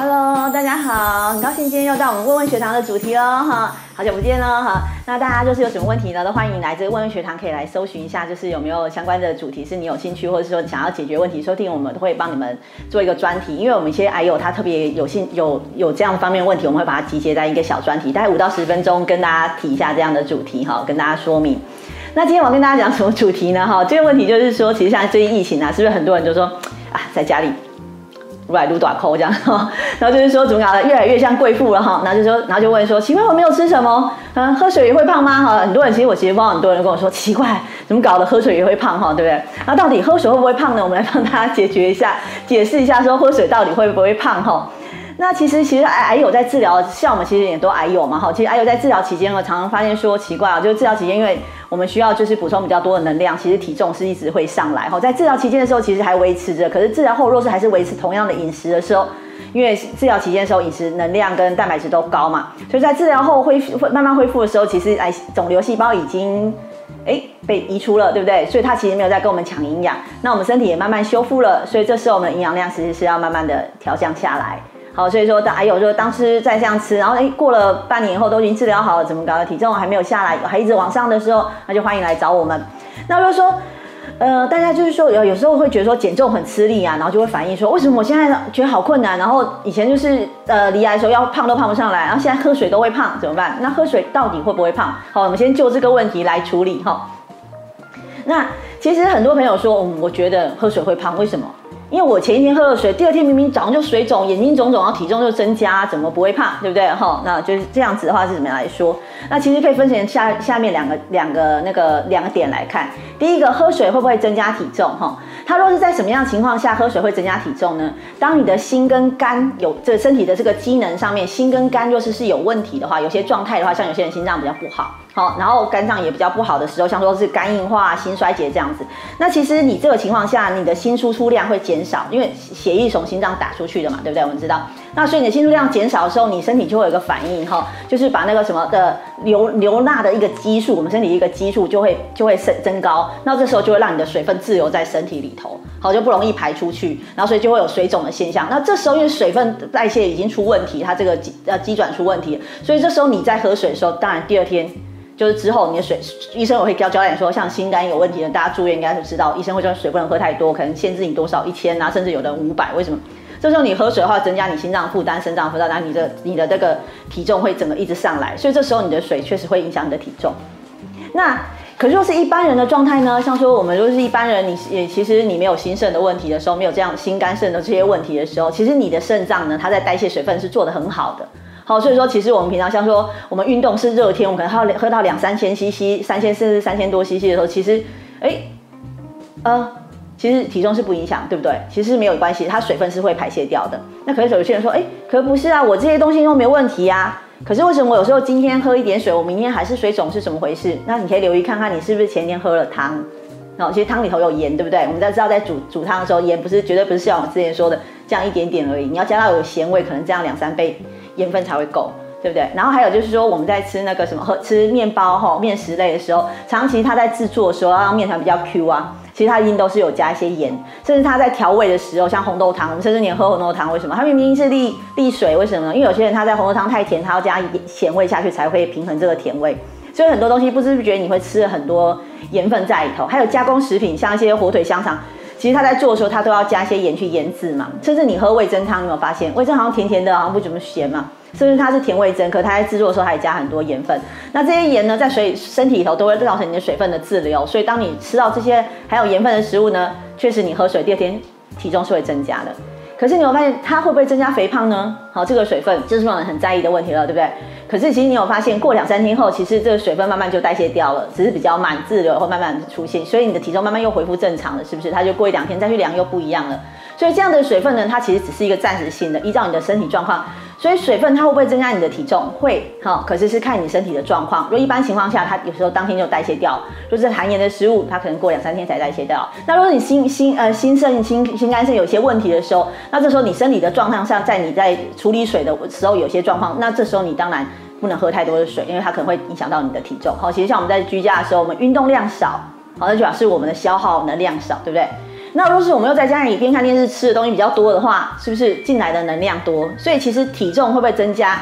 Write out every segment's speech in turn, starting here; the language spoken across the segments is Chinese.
Hello，大家好，很高兴今天又到我们问问学堂的主题哦哈，好久不见喽哈。那大家就是有什么问题呢，都欢迎来这个问问学堂，可以来搜寻一下，就是有没有相关的主题是你有兴趣，或者是说想要解决问题，收听我们都会帮你们做一个专题，因为我们一些癌友他特别有兴有有这样方面问题，我们会把它集结在一个小专题，大概五到十分钟跟大家提一下这样的主题哈，跟大家说明。那今天我要跟大家讲什么主题呢？哈，这个问题就是说，其实现在最近疫情啊，是不是很多人就说啊，在家里。来撸短扣这样，然后就是说怎么搞的，越来越像贵妇了哈。然后就说，然后就问说，奇怪我没有吃什么，嗯，喝水也会胖吗？哈，很多人其实我其实帮很多人跟我说，奇怪，怎么搞的，喝水也会胖哈，对不对？那到底喝水会不会胖呢？我们来帮大家解决一下，解释一下说喝水到底会不会胖哈。那其实其实癌癌友在治疗，像我们其实也都癌友嘛哈。其实癌友在治疗期间呢，常常发现说奇怪啊，就是治疗期间因为。我们需要就是补充比较多的能量，其实体重是一直会上来哈。在治疗期间的时候，其实还维持着，可是治疗后若是还是维持同样的饮食的时候，因为治疗期间的时候饮食能量跟蛋白质都高嘛，所以在治疗后恢复慢慢恢复的时候，其实癌肿瘤细胞已经哎被移出了，对不对？所以它其实没有在跟我们抢营养，那我们身体也慢慢修复了，所以这时候我们的营养量其实是要慢慢的调降下来。好，所以说，还有就当时再这样吃，然后哎，过了半年以后都已经治疗好了，怎么搞的？体重还没有下来，还一直往上的时候，那就欢迎来找我们。那如果说，呃，大家就是说有有时候会觉得说减重很吃力啊，然后就会反映说，为什么我现在觉得好困难？然后以前就是呃，离癌的时候要胖都胖不上来，然后现在喝水都会胖，怎么办？那喝水到底会不会胖？好，我们先就这个问题来处理哈。那其实很多朋友说，嗯，我觉得喝水会胖，为什么？因为我前一天喝了水，第二天明明早上就水肿、眼睛肿肿，然后体重就增加，怎么不会胖？对不对？哈，那就是这样子的话是怎么样来说？那其实可以分成下下面两个两个那个两个点来看。第一个，喝水会不会增加体重？哈，它若是在什么样情况下喝水会增加体重呢？当你的心跟肝有这身体的这个机能上面，心跟肝若是是有问题的话，有些状态的话，像有些人心脏比较不好。好，然后肝脏也比较不好的时候，像说是肝硬化、心衰竭这样子。那其实你这个情况下，你的心输出量会减少，因为血液从心脏打出去的嘛，对不对？我们知道。那所以你的心输量减少的时候，你身体就会有一个反应，哈，就是把那个什么的流流纳的一个激素，我们身体一个激素就会就会升增高。那这时候就会让你的水分自由在身体里头，好就不容易排出去，然后所以就会有水肿的现象。那这时候因为水分代谢已经出问题，它这个机呃机转出问题，所以这时候你在喝水的时候，当然第二天。就是之后你的水，医生我会教教练说，像心肝有问题的，大家住院应该都知道，医生会说水不能喝太多，可能限制你多少一千啊，甚至有的五百。为什么？这时候你喝水的话，增加你心脏负担、肾脏负担，那你的你的这个体重会整个一直上来。所以这时候你的水确实会影响你的体重。那可是若是一般人的状态呢？像说我们如果是一般人，你也其实你没有心肾的问题的时候，没有这样心肝肾的这些问题的时候，其实你的肾脏呢，它在代谢水分是做的很好的。好，所以说其实我们平常像说我们运动是热天，我们可能要喝到两三千 CC、三千甚至三千多 CC 的时候，其实，哎，呃，其实体重是不影响，对不对？其实没有关系，它水分是会排泄掉的。那可是有些人说，哎，可不是啊，我这些东西都没问题呀。可是为什么我有时候今天喝一点水，我明天还是水肿是什么回事？那你可以留意看看，你是不是前天喝了汤？哦，其实汤里头有盐，对不对？我们在知道在煮煮汤的时候，盐不是绝对不是像我之前说的这样一点点而已，你要加到有咸味，可能这样两三倍。盐分才会够，对不对？然后还有就是说，我们在吃那个什么喝吃面包哈面食类的时候，长期它在制作的时候，让面团比较 Q 啊，其实它一定都是有加一些盐，甚至它在调味的时候，像红豆汤，我们甚至连喝红豆汤，为什么？它明明是沥沥水，为什么呢？因为有些人他在红豆汤太甜，他要加咸味下去才会平衡这个甜味，所以很多东西不知不觉你会吃了很多盐分在里头。还有加工食品，像一些火腿香肠。其实他在做的时候，他都要加一些盐去腌制嘛。甚至你喝味增汤，有没有发现味增好像甜甜的，好像不怎么咸嘛？是不是它是甜味增？可它在制作的时候，还加很多盐分。那这些盐呢，在水身体里头都会造成你的水分的滞留。所以当你吃到这些含有盐分的食物呢，确实你喝水第二天体重是会增加的。可是你有发现它会不会增加肥胖呢？好，这个水分就是让人很在意的问题了，对不对？可是其实你有发现，过两三天后，其实这个水分慢慢就代谢掉了，只是比较慢，滞留会慢慢出现，所以你的体重慢慢又恢复正常了，是不是？它就过一两天再去量又不一样了。所以这样的水分呢，它其实只是一个暂时性的，依照你的身体状况。所以水分它会不会增加你的体重？会，哈，可是是看你身体的状况。如果一般情况下，它有时候当天就代谢掉；如果是含盐的食物，它可能过两三天才代谢掉。那如果你心心呃心肾心心肝肾有些问题的时候，那这时候你身体的状况上，在你在处理水的时候有些状况，那这时候你当然不能喝太多的水，因为它可能会影响到你的体重。好，其实像我们在居家的时候，我们运动量少，好，那就表示我们的消耗能量少，对不对？那若是我们又在家里边看电视吃的东西比较多的话，是不是进来的能量多？所以其实体重会不会增加？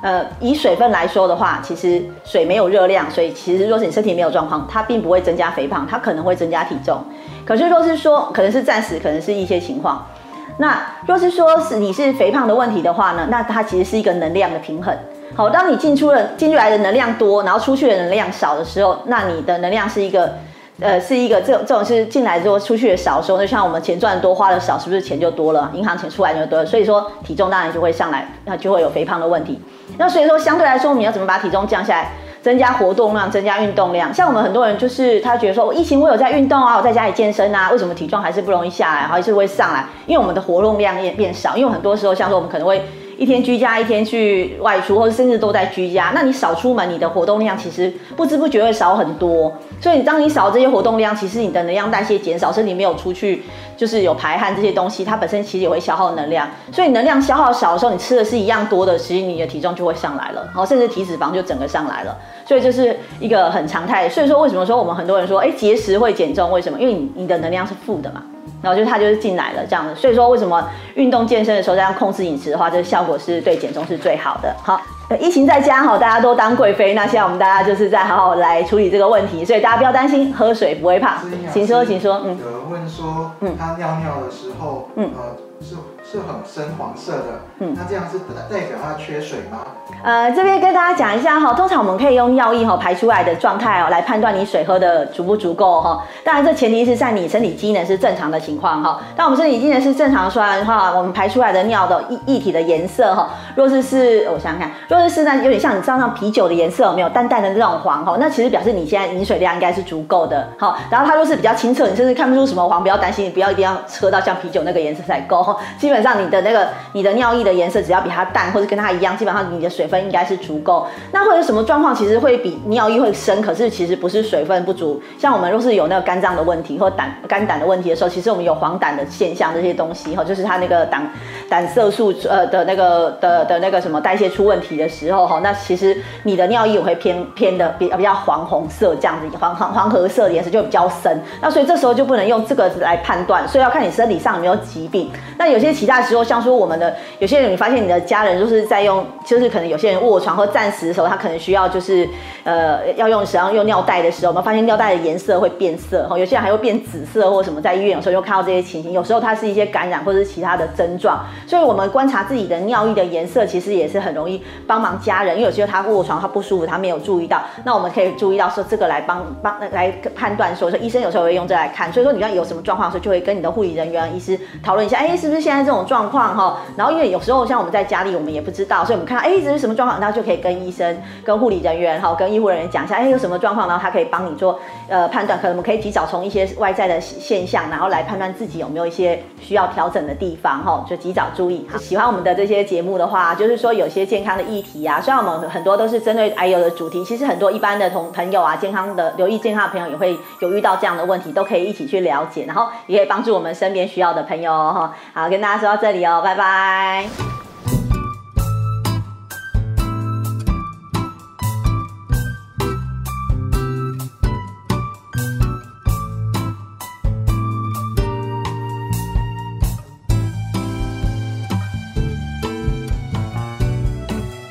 呃，以水分来说的话，其实水没有热量，所以其实若是你身体没有状况，它并不会增加肥胖，它可能会增加体重。可是若是说，可能是暂时，可能是一些情况。那若是说是你是肥胖的问题的话呢，那它其实是一个能量的平衡。好，当你进出了进来的能量多，然后出去的能量少的时候，那你的能量是一个。呃，是一个这种这种是进来之后出去的少的时候，那像我们钱赚多花的少，是不是钱就多了？银行钱出来就多了，所以说体重当然就会上来，那就会有肥胖的问题。那所以说相对来说，我们要怎么把体重降下来？增加活动量，增加运动量。像我们很多人就是他觉得说，我疫情我有在运动啊，我在家里健身啊，为什么体重还是不容易下来，还是会上来？因为我们的活动量也变少，因为很多时候像说我们可能会。一天居家，一天去外出，或者甚至都在居家，那你少出门，你的活动量其实不知不觉会少很多。所以，当你少这些活动量，其实你的能量代谢减少，身体没有出去，就是有排汗这些东西，它本身其实也会消耗能量。所以，能量消耗少的时候，你吃的是一样多的，其实你的体重就会上来了，然后甚至体脂肪就整个上来了。所以，这是一个很常态。所以说，为什么说我们很多人说，哎，节食会减重？为什么？因为你你的能量是负的嘛。然后就他就是进来了这样子，所以说为什么运动健身的时候这样控制饮食的话，这个效果是对减重是最好的。好，疫情在家哈，大家都当贵妃，那现在我们大家就是在好好来处理这个问题，所以大家不要担心，喝水不会胖。请说，请说。嗯。有人问说，嗯，他尿尿的时候，嗯，呃，是是很深黄色的，嗯，那这样是代表他缺水吗？呃，这边跟大家讲一下哈，通常我们可以用尿液哈排出来的状态哦来判断你水喝的足不足够哈。当然，这前提是在你身体机能是正常的情况哈。当我们身体机能是正常出来的话，我们排出来的尿的液液体的颜色哈，若是是，我想想看，若是是那有点像你知道像啤酒的颜色，有没有淡淡的那种黄哈？那其实表示你现在饮水量应该是足够的哈。然后它若是比较清澈，你甚至看不出什么黄，不要担心，你不要一定要喝到像啤酒那个颜色才够。基本上你的那个你的尿液的颜色只要比它淡或者跟它一样，基本上你的水分应该是足够。那会有什么状况？其实会比尿液会深，可是其实不是水分不足。像我们若是有那个肝脏的问题或胆肝胆的问题的时候，其实我们有黄疸的现象，这些东西哈，就是它那个胆胆色素呃的那个的的那个什么代谢出问题的时候哈，那其实你的尿液也会偏偏的比比较黄红色这样子，黄黄黄褐色的颜色就比较深。那所以这时候就不能用这个来判断，所以要看你身体上有没有疾病。那有些其他时候，像说我们的有些人，你发现你的家人就是在用，就是可能有有些人卧床或暂时的时候，他可能需要就是呃要用想要用尿袋的时候，我们发现尿袋的颜色会变色，哈，有些人还会变紫色或什么，在医院有时候就看到这些情形。有时候它是一些感染或者是其他的症状，所以我们观察自己的尿液的颜色，其实也是很容易帮忙家人，因为有时候他卧床他不舒服，他没有注意到，那我们可以注意到说这个来帮帮来判断说说医生有时候会用这来看，所以说你要有什么状况的时候，就会跟你的护理人员、医师讨论一下，哎，是不是现在这种状况哈？然后因为有时候像我们在家里，我们也不知道，所以我们看到哎这是什什么状况，然后就可以跟医生、跟护理人员哈、跟医护人员讲一下，哎有什么状况，然后他可以帮你做呃判断，可能我们可以及早从一些外在的现象，然后来判断自己有没有一些需要调整的地方哈，就及早注意。喜欢我们的这些节目的话，就是说有些健康的议题啊，虽然我们很多都是针对癌友的主题，其实很多一般的同朋友啊，健康的留意健康的朋友也会有遇到这样的问题，都可以一起去了解，然后也可以帮助我们身边需要的朋友哈。好，跟大家说到这里哦，拜拜。